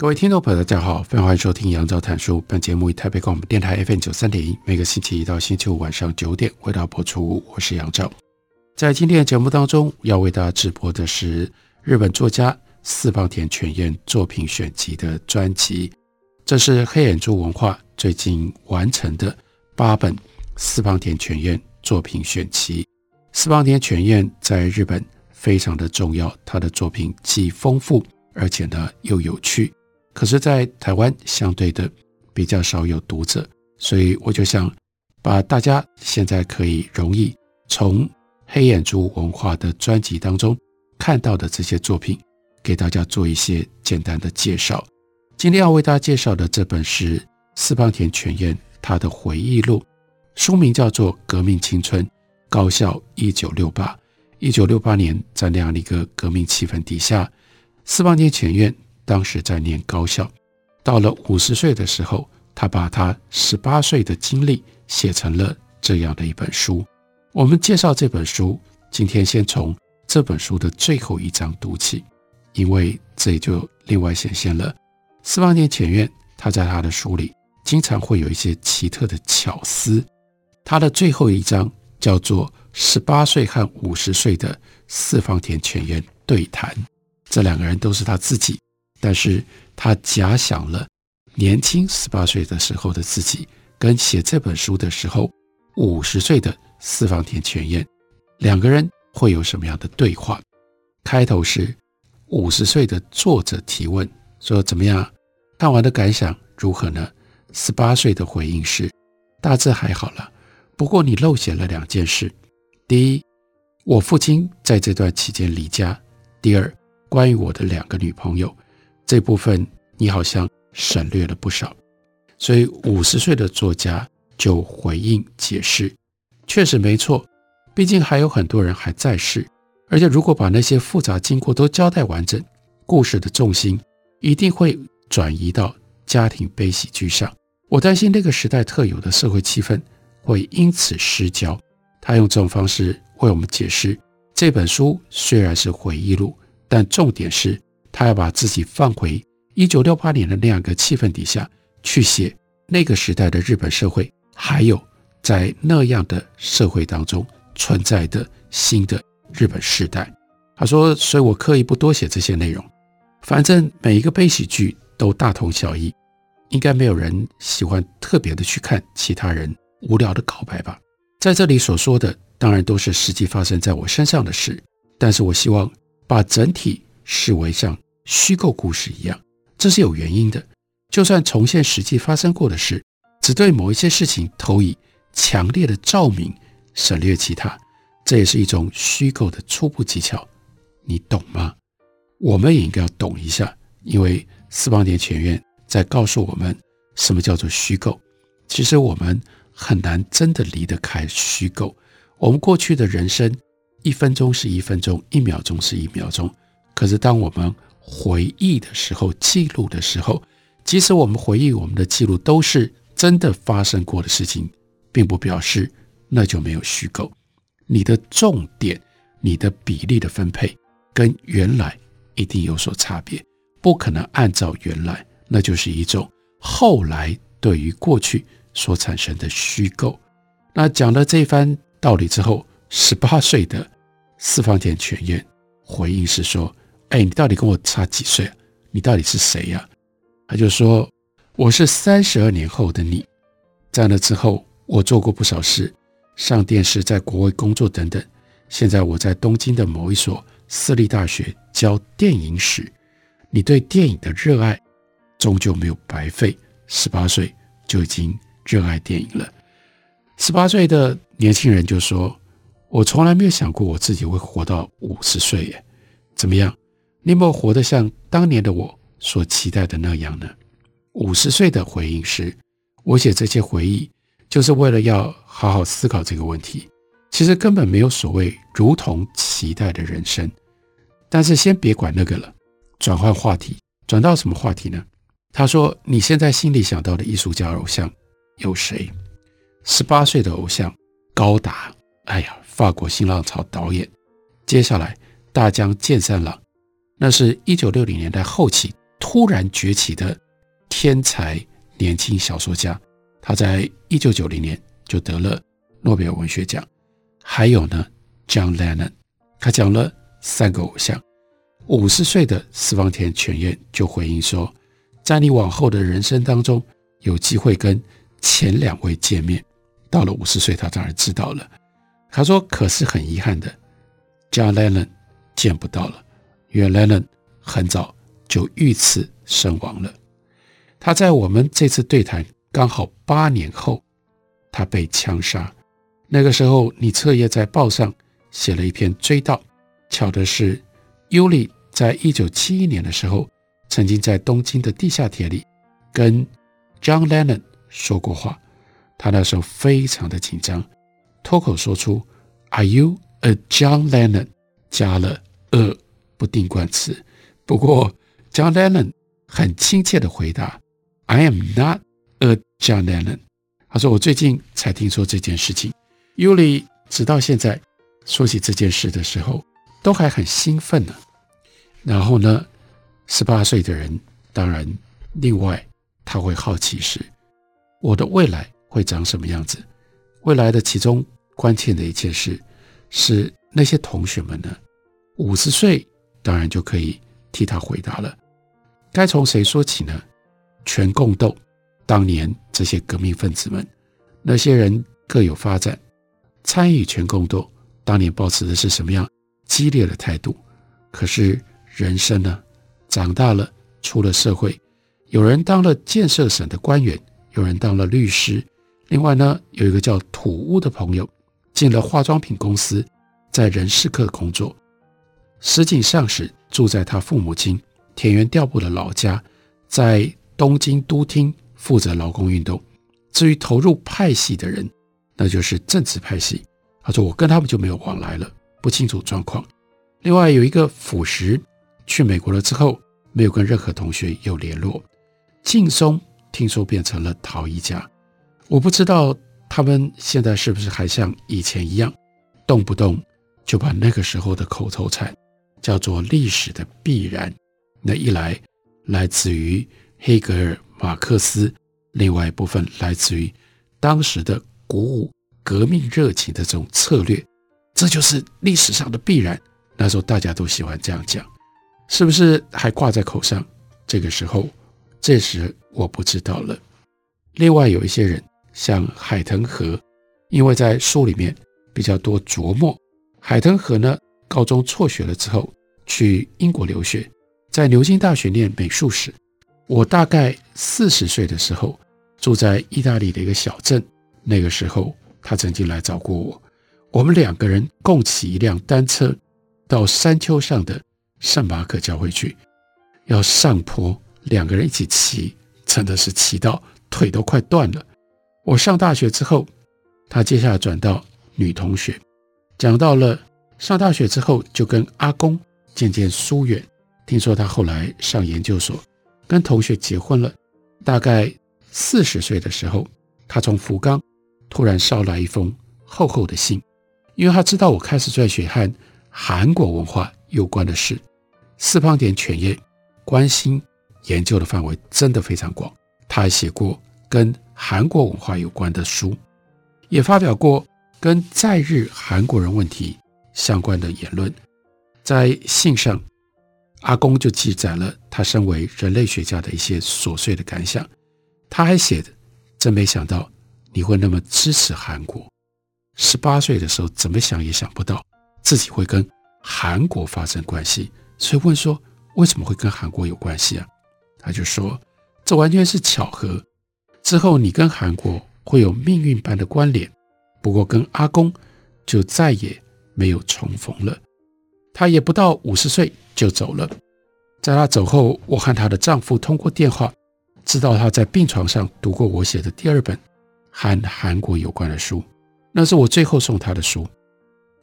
各位听众朋友，大家好，非常欢迎收听杨照谈书。本节目以台北广播电台 FM 九三点一，每个星期一到星期五晚上九点为大家播出。我是杨照，在今天的节目当中，要为大家直播的是日本作家四方田泉彦作品选集的专辑。这是黑眼珠文化最近完成的八本四方田泉彦作品选集。四方田泉彦在日本非常的重要，他的作品既丰富，而且呢又有趣。可是，在台湾相对的比较少有读者，所以我就想把大家现在可以容易从黑眼珠文化的专辑当中看到的这些作品，给大家做一些简单的介绍。今天要为大家介绍的这本是四方田泉彦他的回忆录，书名叫做《革命青春：高校一九六八》。一九六八年，在那样的一个革命气氛底下，四方田泉彦。当时在念高校，到了五十岁的时候，他把他十八岁的经历写成了这样的一本书。我们介绍这本书，今天先从这本书的最后一章读起，因为这也就另外显现了四方田泉彦他在他的书里经常会有一些奇特的巧思。他的最后一章叫做《十八岁和五十岁的四方田泉彦对谈》，这两个人都是他自己。但是他假想了年轻十八岁的时候的自己，跟写这本书的时候五十岁的四方田泉彦两个人会有什么样的对话？开头是五十岁的作者提问说：“怎么样？看完的感想如何呢？”十八岁的回应是：“大致还好了，不过你漏写了两件事。第一，我父亲在这段期间离家；第二，关于我的两个女朋友。”这部分你好像省略了不少，所以五十岁的作家就回应解释，确实没错，毕竟还有很多人还在世，而且如果把那些复杂经过都交代完整，故事的重心一定会转移到家庭悲喜剧上。我担心那个时代特有的社会气氛会因此失焦。他用这种方式为我们解释，这本书虽然是回忆录，但重点是。他要把自己放回一九六八年的那样一个气氛底下去写那个时代的日本社会，还有在那样的社会当中存在的新的日本世代。他说：“所以我刻意不多写这些内容，反正每一个悲喜剧都大同小异，应该没有人喜欢特别的去看其他人无聊的告白吧。在这里所说的当然都是实际发生在我身上的事，但是我希望把整体。”视为像虚构故事一样，这是有原因的。就算重现实际发生过的事，只对某一些事情投以强烈的照明，省略其他，这也是一种虚构的初步技巧。你懂吗？我们也应该要懂一下，因为四方田泉彦在告诉我们什么叫做虚构。其实我们很难真的离得开虚构。我们过去的人生，一分钟是一分钟，一秒钟是一秒钟。可是，当我们回忆的时候，记录的时候，即使我们回忆我们的记录都是真的发生过的事情，并不表示那就没有虚构。你的重点、你的比例的分配跟原来一定有所差别，不可能按照原来，那就是一种后来对于过去所产生的虚构。那讲了这番道理之后，十八岁的四方田泉彦回应是说。哎，你到底跟我差几岁啊？你到底是谁呀？他就说：“我是三十二年后的你。”在那之后，我做过不少事，上电视，在国外工作等等。现在我在东京的某一所私立大学教电影史。你对电影的热爱终究没有白费，十八岁就已经热爱电影了。十八岁的年轻人就说：“我从来没有想过我自己会活到五十岁耶。”怎么样？你有没有活得像当年的我所期待的那样呢？五十岁的回应是：我写这些回忆，就是为了要好好思考这个问题。其实根本没有所谓如同期待的人生。但是先别管那个了，转换话题，转到什么话题呢？他说：“你现在心里想到的艺术家偶像有谁？”十八岁的偶像高达，哎呀，法国新浪潮导演。接下来大江健三郎。那是一九六零年代后期突然崛起的天才年轻小说家，他在一九九零年就得了诺贝尔文学奖。还有呢，John Lennon，他讲了三个偶像。五十岁的四方田泉彦就回应说，在你往后的人生当中，有机会跟前两位见面。到了五十岁，他当然知道了。他说，可是很遗憾的，John Lennon 见不到了。原来呢，很早就遇刺身亡了。他在我们这次对谈刚好八年后，他被枪杀。那个时候，你彻夜在报上写了一篇追悼。巧的是，尤里在一九七一年的时候，曾经在东京的地下铁里跟 John Lennon 说过话。他那时候非常的紧张，脱口说出 “Are you a John Lennon？” 加了 “a”。不定冠词，不过 John Lennon 很亲切的回答：“I am not a John Lennon。”他说：“我最近才听说这件事情。”尤里直到现在说起这件事的时候，都还很兴奋呢。然后呢，十八岁的人，当然，另外他会好奇是我的未来会长什么样子？未来的其中关键的一件事是那些同学们呢，五十岁。当然就可以替他回答了。该从谁说起呢？全共斗，当年这些革命分子们，那些人各有发展，参与全共斗，当年抱持的是什么样激烈的态度？可是人生呢？长大了，出了社会，有人当了建设省的官员，有人当了律师，另外呢，有一个叫土屋的朋友，进了化妆品公司，在人事科工作。石井上士住在他父母亲田园调布的老家，在东京都厅负责劳工运动。至于投入派系的人，那就是政治派系。他说：“我跟他们就没有往来了，不清楚状况。”另外有一个辅实去美国了之后，没有跟任何同学有联络。劲松听说变成了陶艺家，我不知道他们现在是不是还像以前一样，动不动就把那个时候的口头禅。叫做历史的必然，那一来来自于黑格尔、马克思，另外一部分来自于当时的鼓舞革命热情的这种策略，这就是历史上的必然。那时候大家都喜欢这样讲，是不是还挂在口上？这个时候，这时我不知道了。另外有一些人，像海藤和，因为在书里面比较多琢磨，海藤和呢。高中辍学了之后，去英国留学，在牛津大学念美术史。我大概四十岁的时候，住在意大利的一个小镇。那个时候，他曾经来找过我。我们两个人共骑一辆单车，到山丘上的圣马可教会去。要上坡，两个人一起骑，真的是骑到腿都快断了。我上大学之后，他接下来转到女同学，讲到了。上大学之后，就跟阿公渐渐疏远。听说他后来上研究所，跟同学结婚了。大概四十岁的时候，他从福冈突然捎来一封厚厚的信，因为他知道我开始在学和韩国文化有关的事。四方田犬业关心研究的范围真的非常广，他还写过跟韩国文化有关的书，也发表过跟在日韩国人问题。相关的言论，在信上，阿公就记载了他身为人类学家的一些琐碎的感想。他还写的，真没想到你会那么支持韩国。十八岁的时候，怎么想也想不到自己会跟韩国发生关系。所以问说，为什么会跟韩国有关系啊？他就说，这完全是巧合。之后你跟韩国会有命运般的关联。不过跟阿公就再也。没有重逢了。她也不到五十岁就走了。在她走后，我和她的丈夫通过电话，知道她在病床上读过我写的第二本和韩国有关的书，那是我最后送她的书。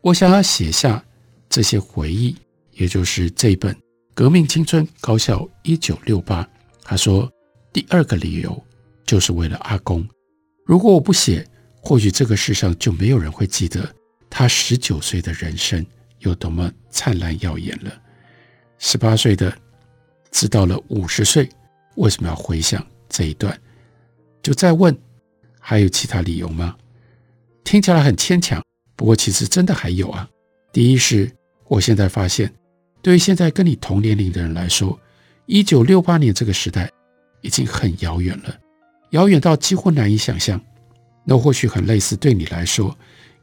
我想要写下这些回忆，也就是这一本《革命青春高校一九六八》。她说，第二个理由就是为了阿公。如果我不写，或许这个世上就没有人会记得他十九岁的人生有多么灿烂耀眼了。十八岁的，直到了五十岁，为什么要回想这一段？就再问，还有其他理由吗？听起来很牵强，不过其实真的还有啊。第一是，我现在发现，对于现在跟你同年龄的人来说，一九六八年这个时代已经很遥远了。遥远到几乎难以想象，那或许很类似对你来说，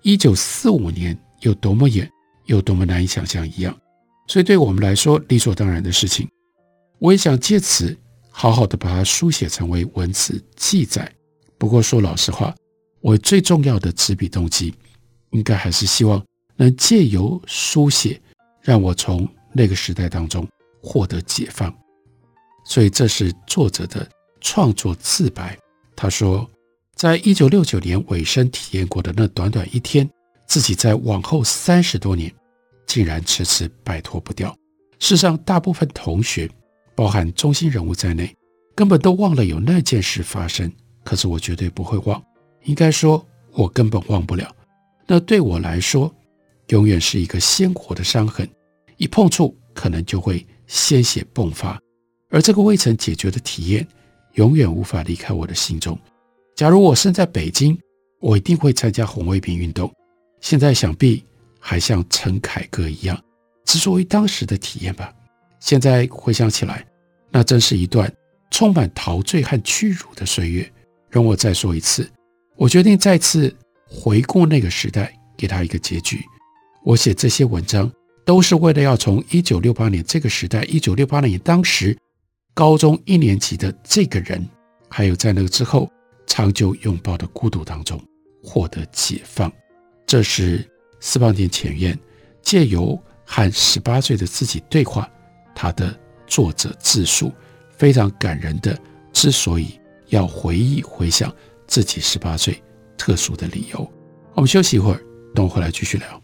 一九四五年有多么远，有多么难以想象一样。所以对我们来说，理所当然的事情，我也想借此好好的把它书写成为文字记载。不过说老实话，我最重要的执笔动机，应该还是希望能借由书写，让我从那个时代当中获得解放。所以这是作者的。创作自白，他说，在一九六九年尾声体验过的那短短一天，自己在往后三十多年，竟然迟迟摆脱不掉。世上大部分同学，包含中心人物在内，根本都忘了有那件事发生。可是我绝对不会忘，应该说，我根本忘不了。那对我来说，永远是一个鲜活的伤痕，一碰触可能就会鲜血迸发，而这个未曾解决的体验。永远无法离开我的心中。假如我身在北京，我一定会参加红卫兵运动。现在想必还像陈凯歌一样，执着于当时的体验吧。现在回想起来，那真是一段充满陶醉和屈辱的岁月。容我再说一次，我决定再次回顾那个时代，给他一个结局。我写这些文章，都是为了要从一九六八年这个时代，一九六八年当时。高中一年级的这个人，还有在那个之后长久拥抱的孤独当中获得解放，这是私房田浅院借由和十八岁的自己对话，他的作者自述非常感人的。之所以要回忆回想自己十八岁特殊的理由，我们休息一会儿，等我回来继续聊。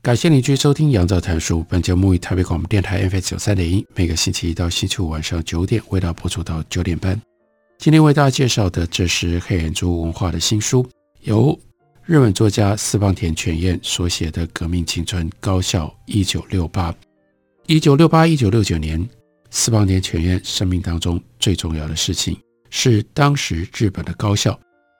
感谢您继续收听《杨照谈书》。本节目于台北广播电台 FM 九三点一，每个星期一到星期五晚上九点，为大家播出到九点半。今天为大家介绍的，这是黑眼珠文化的新书，由日本作家四方田犬彦所写的《革命青春高校一九六八》。一九六八一九六九年，四方田犬彦生命当中最重要的事情，是当时日本的高校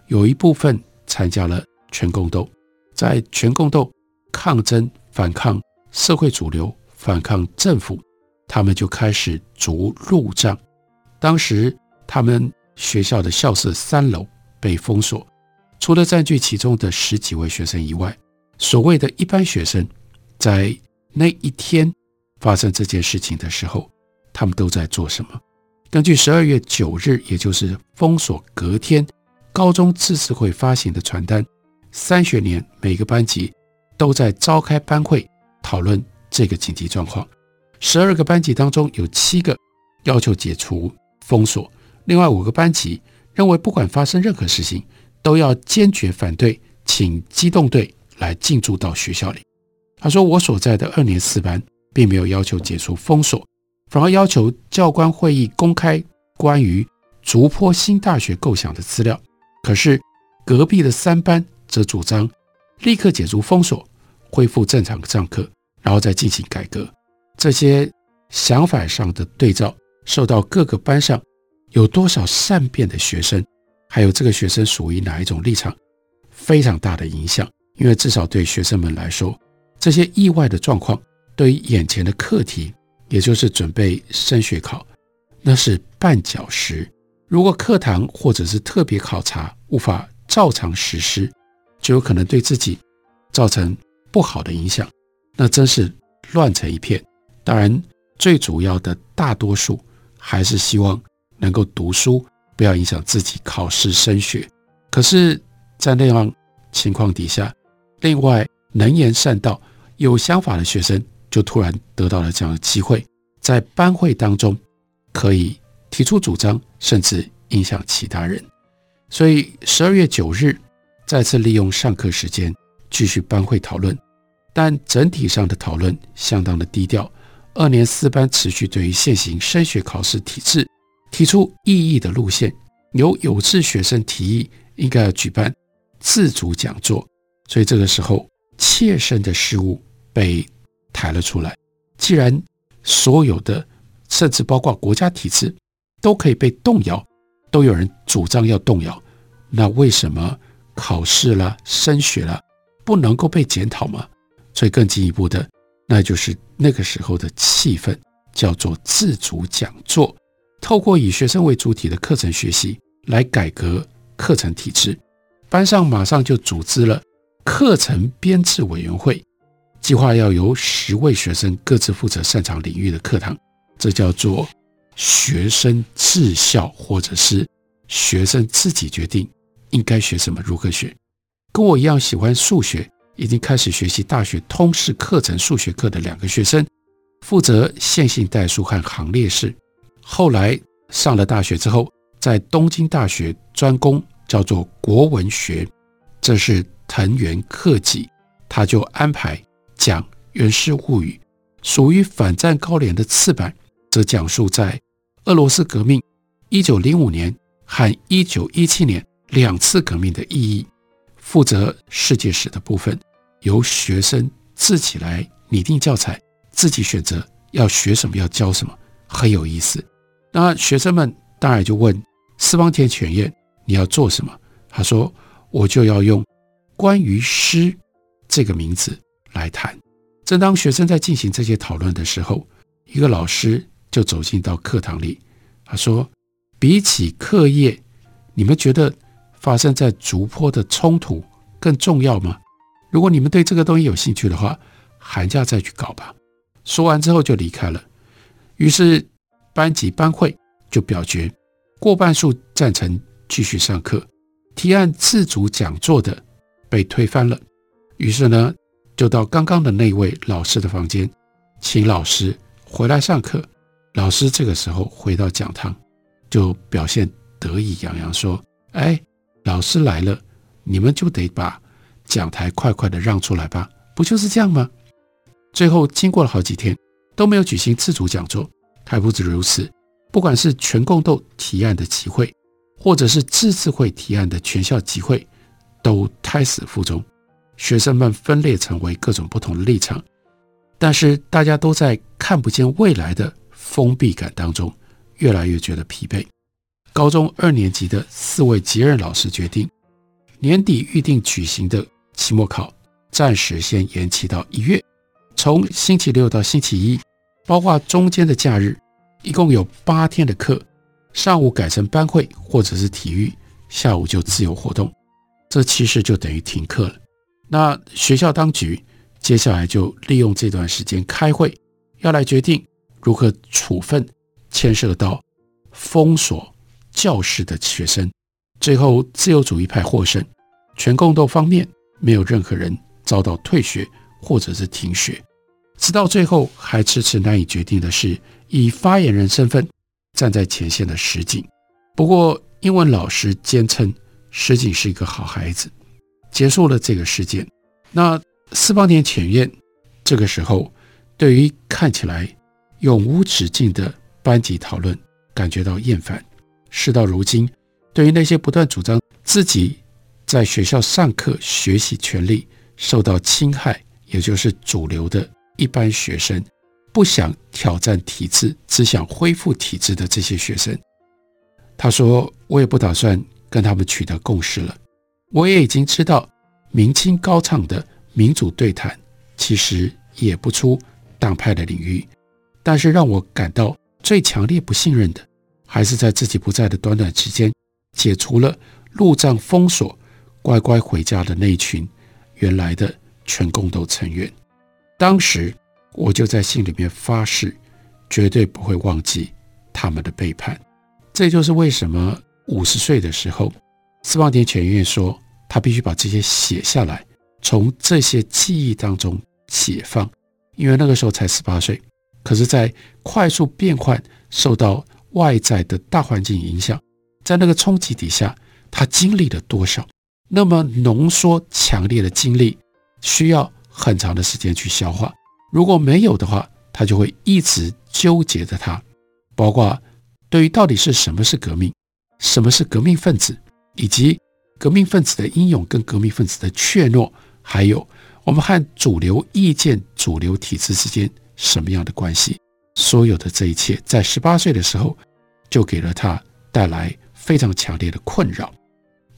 有一部分参加了全共斗，在全共斗抗争、反抗社会主流、反抗政府，他们就开始逐路障。当时他们学校的校舍三楼被封锁，除了占据其中的十几位学生以外，所谓的一般学生，在那一天发生这件事情的时候，他们都在做什么？根据十二月九日，也就是封锁隔天，高中自治会发行的传单，三学年每个班级都在召开班会讨论这个紧急状况。十二个班级当中有七个要求解除封锁，另外五个班级认为不管发生任何事情，都要坚决反对，请机动队来进驻到学校里。他说：“我所在的二年四班并没有要求解除封锁。”反而要求教官会议公开关于竹坡新大学构想的资料，可是隔壁的三班则主张立刻解除封锁，恢复正常上课，然后再进行改革。这些想法上的对照，受到各个班上有多少善变的学生，还有这个学生属于哪一种立场，非常大的影响。因为至少对学生们来说，这些意外的状况对于眼前的课题。也就是准备升学考，那是绊脚石。如果课堂或者是特别考察无法照常实施，就有可能对自己造成不好的影响。那真是乱成一片。当然，最主要的大多数还是希望能够读书，不要影响自己考试升学。可是，在那样情况底下，另外能言善道、有想法的学生。就突然得到了这样的机会，在班会当中可以提出主张，甚至影响其他人。所以十二月九日再次利用上课时间继续班会讨论，但整体上的讨论相当的低调。二年四班持续对于现行升学考试体制提出异议的路线，由有志学生提议应该要举办自主讲座。所以这个时候切身的事物被。抬了出来。既然所有的，甚至包括国家体制，都可以被动摇，都有人主张要动摇，那为什么考试啦、升学啦，不能够被检讨吗？所以更进一步的，那就是那个时候的气氛，叫做自主讲座，透过以学生为主体的课程学习来改革课程体制。班上马上就组织了课程编制委员会。计划要由十位学生各自负责擅长领域的课堂，这叫做学生自校，或者是学生自己决定应该学什么、如何学。跟我一样喜欢数学，已经开始学习大学通识课程数学课的两个学生，负责线性代数和行列式。后来上了大学之后，在东京大学专攻叫做国文学，这是藤原克己，他就安排。讲《源氏物语》，属于反战高联的次版，则讲述在俄罗斯革命一九零五年和一九一七年两次革命的意义。负责世界史的部分，由学生自己来拟定教材，自己选择要学什么，要教什么，很有意思。那学生们当然就问四方田犬彦：“你要做什么？”他说：“我就要用关于诗这个名字。”来谈。正当学生在进行这些讨论的时候，一个老师就走进到课堂里。他说：“比起课业，你们觉得发生在竹坡的冲突更重要吗？如果你们对这个东西有兴趣的话，寒假再去搞吧。”说完之后就离开了。于是班级班会就表决，过半数赞成继续上课，提案自主讲座的被推翻了。于是呢，就到刚刚的那位老师的房间，请老师回来上课。老师这个时候回到讲堂，就表现得意洋洋说：“哎，老师来了，你们就得把讲台快快的让出来吧，不就是这样吗？”最后经过了好几天都没有举行自主讲座，还不止如此，不管是全共斗提案的集会，或者是自治会提案的全校集会，都胎死腹中。学生们分裂成为各种不同的立场，但是大家都在看不见未来的封闭感当中，越来越觉得疲惫。高中二年级的四位兼任老师决定，年底预定举行的期末考暂时先延期到一月，从星期六到星期一，包括中间的假日，一共有八天的课，上午改成班会或者是体育，下午就自由活动，这其实就等于停课了。那学校当局接下来就利用这段时间开会，要来决定如何处分牵涉到封锁教室的学生。最后，自由主义派获胜，全共斗方面没有任何人遭到退学或者是停学。直到最后，还迟迟难以决定的是，以发言人身份站在前线的石井。不过，英文老师坚称石井是一个好孩子，结束了这个事件。那四八年前院这个时候，对于看起来永无止境的班级讨论感觉到厌烦。事到如今，对于那些不断主张自己在学校上课学习权利受到侵害，也就是主流的一般学生，不想挑战体制，只想恢复体制的这些学生，他说：“我也不打算跟他们取得共识了。我也已经知道，明清高唱的民主对谈，其实也不出党派的领域。但是让我感到最强烈不信任的，还是在自己不在的短短时间。”解除了路障封锁，乖乖回家的那群原来的全共斗成员。当时我就在心里面发誓，绝对不会忘记他们的背叛。这就是为什么五十岁的时候，斯邦田全院说他必须把这些写下来，从这些记忆当中解放。因为那个时候才十八岁，可是，在快速变换、受到外在的大环境影响。在那个冲击底下，他经历了多少？那么浓缩强烈的经历，需要很长的时间去消化。如果没有的话，他就会一直纠结着他。包括对于到底是什么是革命，什么是革命分子，以及革命分子的英勇跟革命分子的怯懦，还有我们和主流意见、主流体制之间什么样的关系？所有的这一切，在十八岁的时候，就给了他带来。非常强烈的困扰。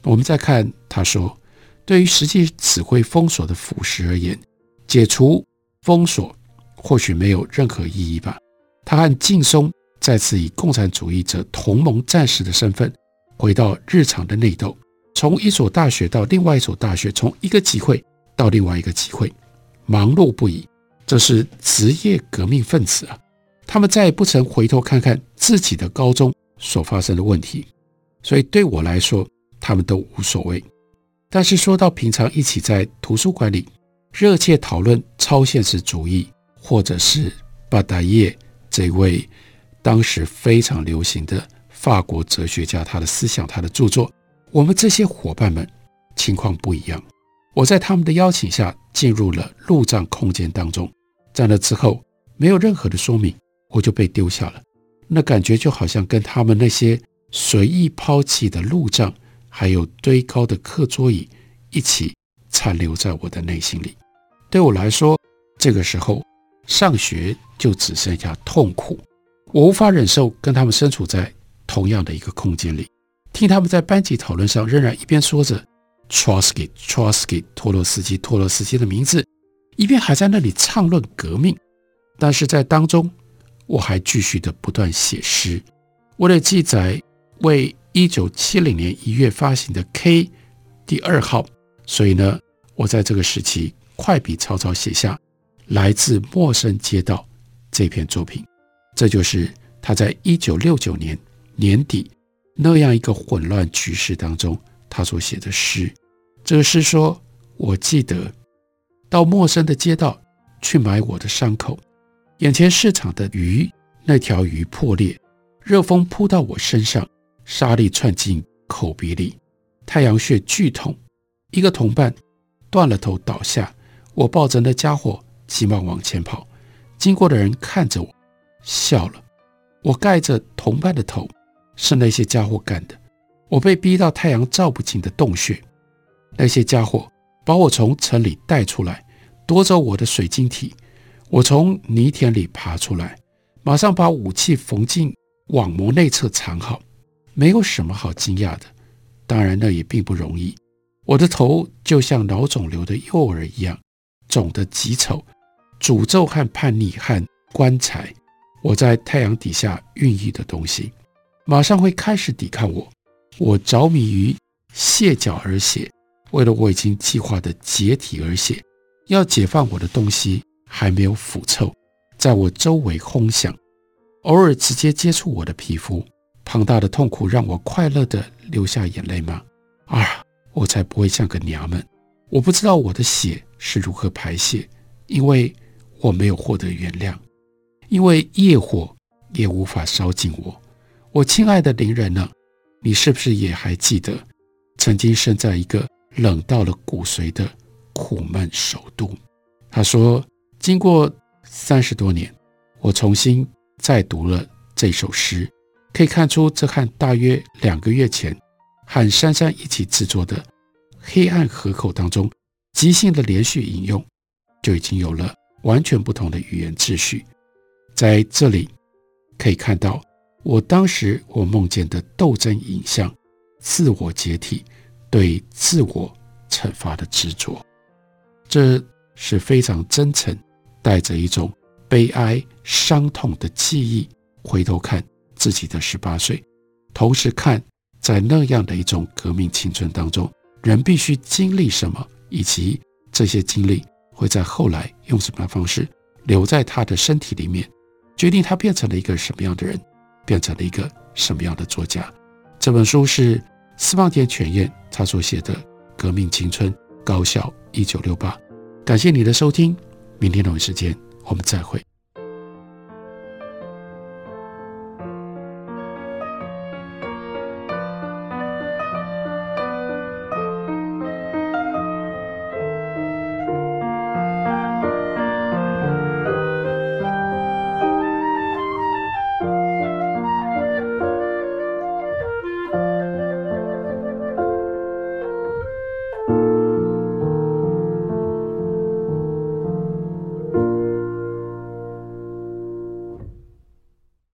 我们再看，他说，对于实际指挥封锁的腐蚀而言，解除封锁或许没有任何意义吧。他和劲松再次以共产主义者同盟战士的身份，回到日常的内斗，从一所大学到另外一所大学，从一个集会到另外一个集会，忙碌不已。这是职业革命分子啊！他们再也不曾回头看看自己的高中所发生的问题。所以对我来说，他们都无所谓。但是说到平常一起在图书馆里热切讨论超现实主义，或者是巴达耶这位当时非常流行的法国哲学家，他的思想、他的著作，我们这些伙伴们情况不一样。我在他们的邀请下进入了路障空间当中，在那之后没有任何的说明，我就被丢下了。那感觉就好像跟他们那些。随意抛弃的路障，还有堆高的课桌椅，一起残留在我的内心里。对我来说，这个时候上学就只剩下痛苦。我无法忍受跟他们身处在同样的一个空间里，听他们在班级讨论上仍然一边说着 Trotsky、Trotsky、托洛斯基、托洛斯基的名字，一边还在那里畅论革命。但是在当中，我还继续的不断写诗，为了记载。为一九七零年一月发行的《K》第二号，所以呢，我在这个时期快笔草草写下来自陌生街道这篇作品。这就是他在一九六九年年底那样一个混乱局势当中他所写的诗。这个诗说：“我记得到陌生的街道去买我的伤口，眼前市场的鱼，那条鱼破裂，热风扑到我身上。”沙粒窜进口鼻里，太阳穴剧痛，一个同伴断了头倒下，我抱着那家伙急忙往前跑，经过的人看着我笑了。我盖着同伴的头，是那些家伙干的。我被逼到太阳照不进的洞穴，那些家伙把我从城里带出来，夺走我的水晶体。我从泥田里爬出来，马上把武器缝进网膜内侧藏好。没有什么好惊讶的，当然那也并不容易。我的头就像脑肿瘤的幼儿一样，肿得极丑。诅咒和叛逆和棺材，我在太阳底下孕育的东西，马上会开始抵抗我。我着迷于卸脚而写，为了我已经计划的解体而写。要解放我的东西还没有腐臭，在我周围轰响，偶尔直接接触我的皮肤。庞大的痛苦让我快乐地流下眼泪吗？啊，我才不会像个娘们！我不知道我的血是如何排泄，因为我没有获得原谅，因为业火也无法烧尽我。我亲爱的邻人呢？你是不是也还记得，曾经身在一个冷到了骨髓的苦闷首都？他说，经过三十多年，我重新再读了这首诗，可以看出，这和大约两个月前和珊珊一起制作的《黑暗河口》当中即兴的连续引用，就已经有了完全不同的语言秩序。在这里可以看到。我当时我梦见的斗争影像，自我解体，对自我惩罚的执着，这是非常真诚，带着一种悲哀、伤痛的记忆，回头看自己的十八岁，同时看在那样的一种革命青春当中，人必须经历什么，以及这些经历会在后来用什么方式留在他的身体里面，决定他变成了一个什么样的人。变成了一个什么样的作家？这本书是司马田犬彦他所写的《革命青春高校一九六八》。感谢你的收听，明天同一时间我们再会。